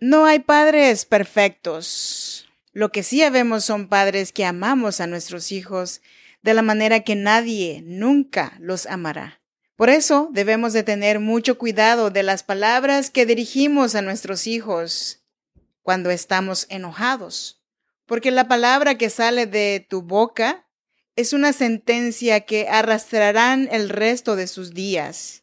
No hay padres perfectos. Lo que sí vemos son padres que amamos a nuestros hijos de la manera que nadie nunca los amará. Por eso debemos de tener mucho cuidado de las palabras que dirigimos a nuestros hijos cuando estamos enojados, porque la palabra que sale de tu boca es una sentencia que arrastrarán el resto de sus días.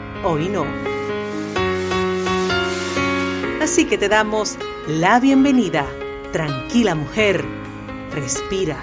hoy no. Así que te damos la bienvenida. Tranquila mujer, respira.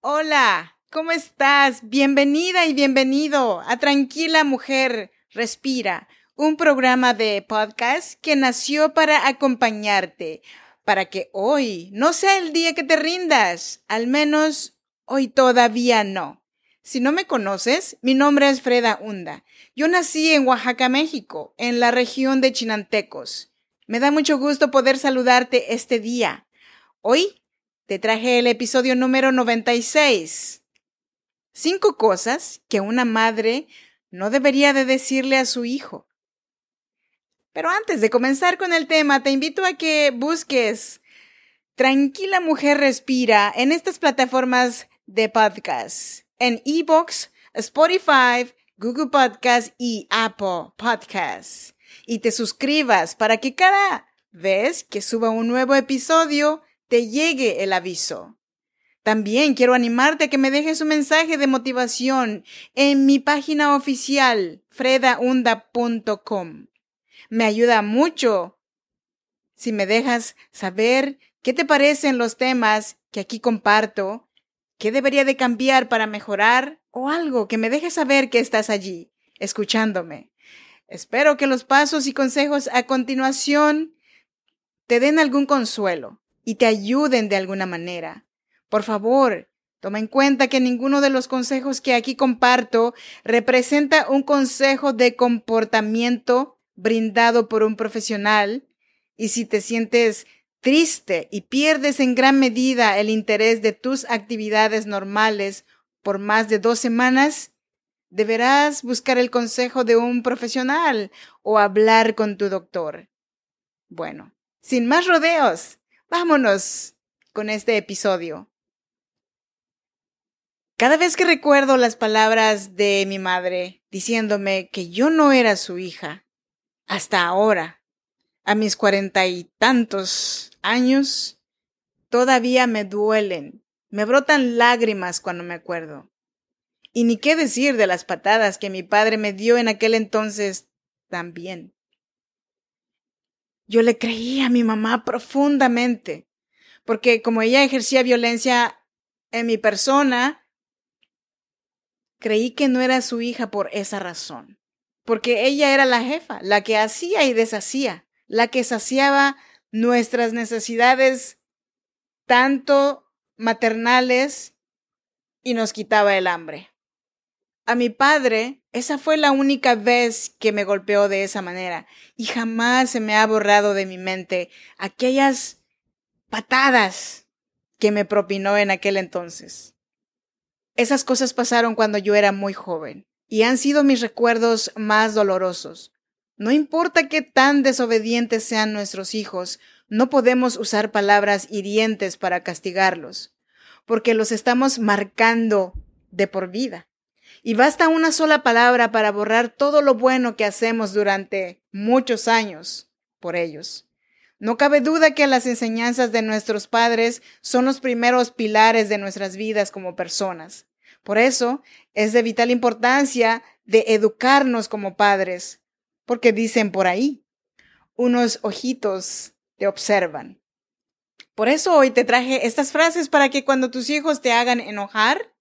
Hola, ¿cómo estás? Bienvenida y bienvenido a Tranquila Mujer, Respira, un programa de podcast que nació para acompañarte para que hoy no sea el día que te rindas, al menos hoy todavía no. Si no me conoces, mi nombre es Freda Hunda. Yo nací en Oaxaca, México, en la región de Chinantecos. Me da mucho gusto poder saludarte este día. Hoy te traje el episodio número 96. Cinco cosas que una madre no debería de decirle a su hijo. Pero antes de comenzar con el tema, te invito a que busques Tranquila Mujer Respira en estas plataformas de podcast, en eBooks, Spotify, Google Podcast y Apple Podcast. Y te suscribas para que cada vez que suba un nuevo episodio te llegue el aviso. También quiero animarte a que me dejes un mensaje de motivación en mi página oficial fredaunda.com. Me ayuda mucho si me dejas saber qué te parecen los temas que aquí comparto, qué debería de cambiar para mejorar o algo que me deje saber que estás allí, escuchándome. Espero que los pasos y consejos a continuación te den algún consuelo y te ayuden de alguna manera. Por favor, toma en cuenta que ninguno de los consejos que aquí comparto representa un consejo de comportamiento brindado por un profesional y si te sientes triste y pierdes en gran medida el interés de tus actividades normales por más de dos semanas, deberás buscar el consejo de un profesional o hablar con tu doctor. Bueno, sin más rodeos, vámonos con este episodio. Cada vez que recuerdo las palabras de mi madre diciéndome que yo no era su hija, hasta ahora, a mis cuarenta y tantos años, todavía me duelen, me brotan lágrimas cuando me acuerdo. Y ni qué decir de las patadas que mi padre me dio en aquel entonces también. Yo le creí a mi mamá profundamente, porque como ella ejercía violencia en mi persona, creí que no era su hija por esa razón porque ella era la jefa, la que hacía y deshacía, la que saciaba nuestras necesidades tanto maternales y nos quitaba el hambre. A mi padre, esa fue la única vez que me golpeó de esa manera y jamás se me ha borrado de mi mente aquellas patadas que me propinó en aquel entonces. Esas cosas pasaron cuando yo era muy joven y han sido mis recuerdos más dolorosos. No importa qué tan desobedientes sean nuestros hijos, no podemos usar palabras hirientes para castigarlos, porque los estamos marcando de por vida. Y basta una sola palabra para borrar todo lo bueno que hacemos durante muchos años por ellos. No cabe duda que las enseñanzas de nuestros padres son los primeros pilares de nuestras vidas como personas. Por eso es de vital importancia de educarnos como padres, porque dicen por ahí, unos ojitos te observan. Por eso hoy te traje estas frases para que cuando tus hijos te hagan enojar,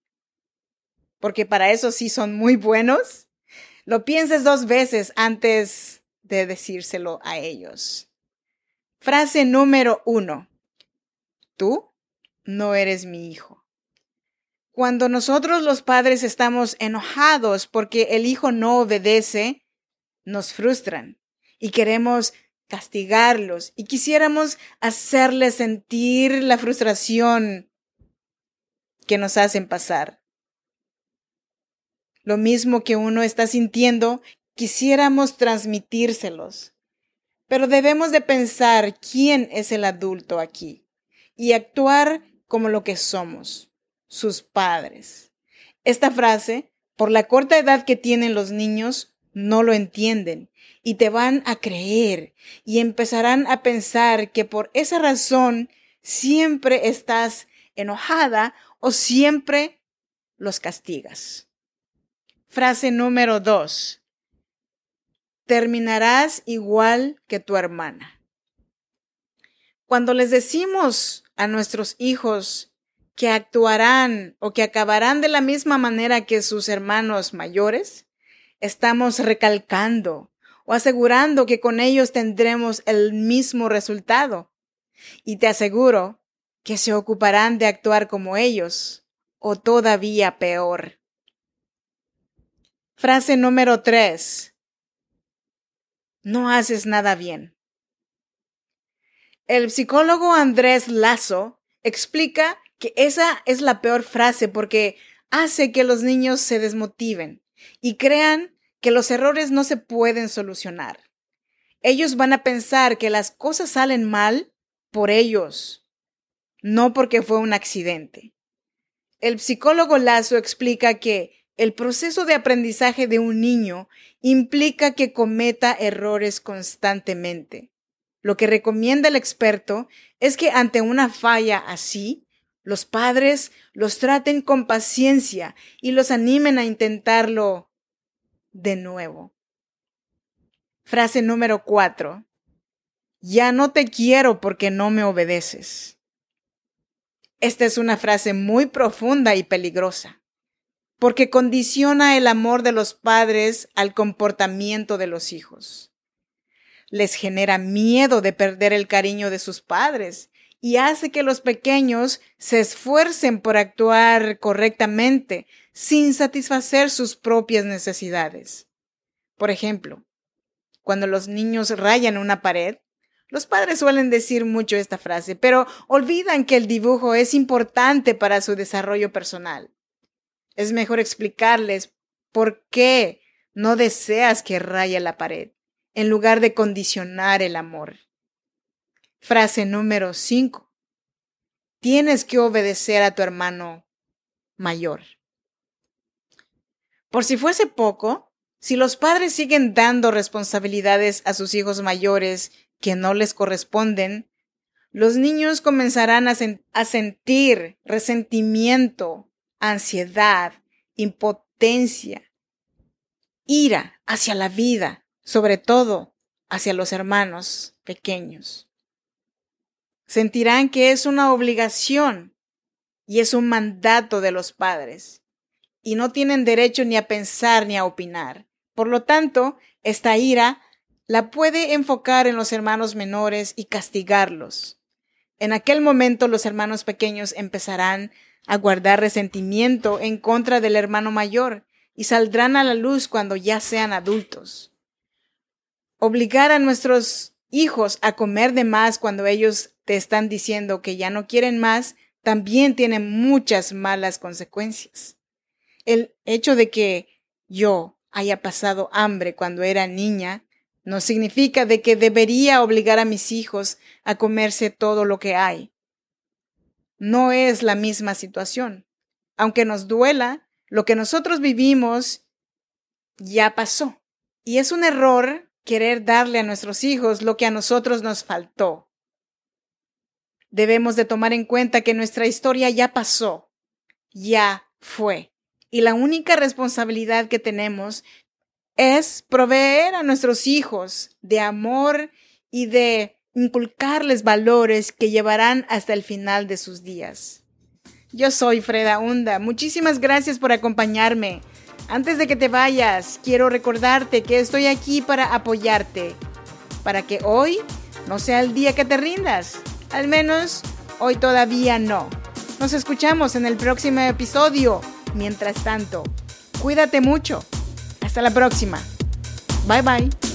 porque para eso sí son muy buenos, lo pienses dos veces antes de decírselo a ellos. Frase número uno. Tú no eres mi hijo. Cuando nosotros los padres estamos enojados porque el hijo no obedece, nos frustran y queremos castigarlos y quisiéramos hacerles sentir la frustración que nos hacen pasar. Lo mismo que uno está sintiendo, quisiéramos transmitírselos. Pero debemos de pensar quién es el adulto aquí y actuar como lo que somos, sus padres. Esta frase, por la corta edad que tienen los niños, no lo entienden y te van a creer y empezarán a pensar que por esa razón siempre estás enojada o siempre los castigas. Frase número dos. Terminarás igual que tu hermana. Cuando les decimos a nuestros hijos que actuarán o que acabarán de la misma manera que sus hermanos mayores, estamos recalcando o asegurando que con ellos tendremos el mismo resultado. Y te aseguro que se ocuparán de actuar como ellos, o todavía peor. Frase número tres. No haces nada bien. El psicólogo Andrés Lazo explica que esa es la peor frase porque hace que los niños se desmotiven y crean que los errores no se pueden solucionar. Ellos van a pensar que las cosas salen mal por ellos, no porque fue un accidente. El psicólogo Lazo explica que el proceso de aprendizaje de un niño implica que cometa errores constantemente. Lo que recomienda el experto es que ante una falla así, los padres los traten con paciencia y los animen a intentarlo de nuevo. Frase número cuatro. Ya no te quiero porque no me obedeces. Esta es una frase muy profunda y peligrosa, porque condiciona el amor de los padres al comportamiento de los hijos. Les genera miedo de perder el cariño de sus padres y hace que los pequeños se esfuercen por actuar correctamente sin satisfacer sus propias necesidades. Por ejemplo, cuando los niños rayan una pared, los padres suelen decir mucho esta frase, pero olvidan que el dibujo es importante para su desarrollo personal. Es mejor explicarles por qué no deseas que raye la pared, en lugar de condicionar el amor. Frase número 5. Tienes que obedecer a tu hermano mayor. Por si fuese poco, si los padres siguen dando responsabilidades a sus hijos mayores que no les corresponden, los niños comenzarán a, sentir resentimiento, ansiedad, impotencia, ira hacia la vida, sobre todo hacia los hermanos pequeños. Sentirán que es una obligación y es un mandato de los padres y no tienen derecho ni a pensar ni a opinar. Por lo tanto, esta ira la puede enfocar en los hermanos menores y castigarlos. En aquel momento los hermanos pequeños empezarán a guardar resentimiento en contra del hermano mayor y saldrán a la luz cuando ya sean adultos. Obligar a nuestros hijos a comer de más cuando ellos te están diciendo que ya no quieren más también tiene muchas malas consecuencias el hecho de que yo haya pasado hambre cuando era niña no significa de que debería obligar a mis hijos a comerse todo lo que hay. No es la misma situación. Aunque nos duela, lo que nosotros vivimos ya pasó. Y es un error querer darle a nuestros hijos lo que a nosotros nos faltó. Debemos de tomar en cuenta que nuestra historia ya pasó, ya fue y la única responsabilidad que tenemos es proveer a nuestros hijos de amor y de inculcarles valores que llevarán hasta el final de sus días. Yo soy Freda Hunda. Muchísimas gracias por acompañarme. Antes de que te vayas, quiero recordarte que estoy aquí para apoyarte, para que hoy no sea el día que te rindas. Al menos hoy todavía no. Nos escuchamos en el próximo episodio. Mientras tanto, cuídate mucho. Hasta la próxima. Bye bye.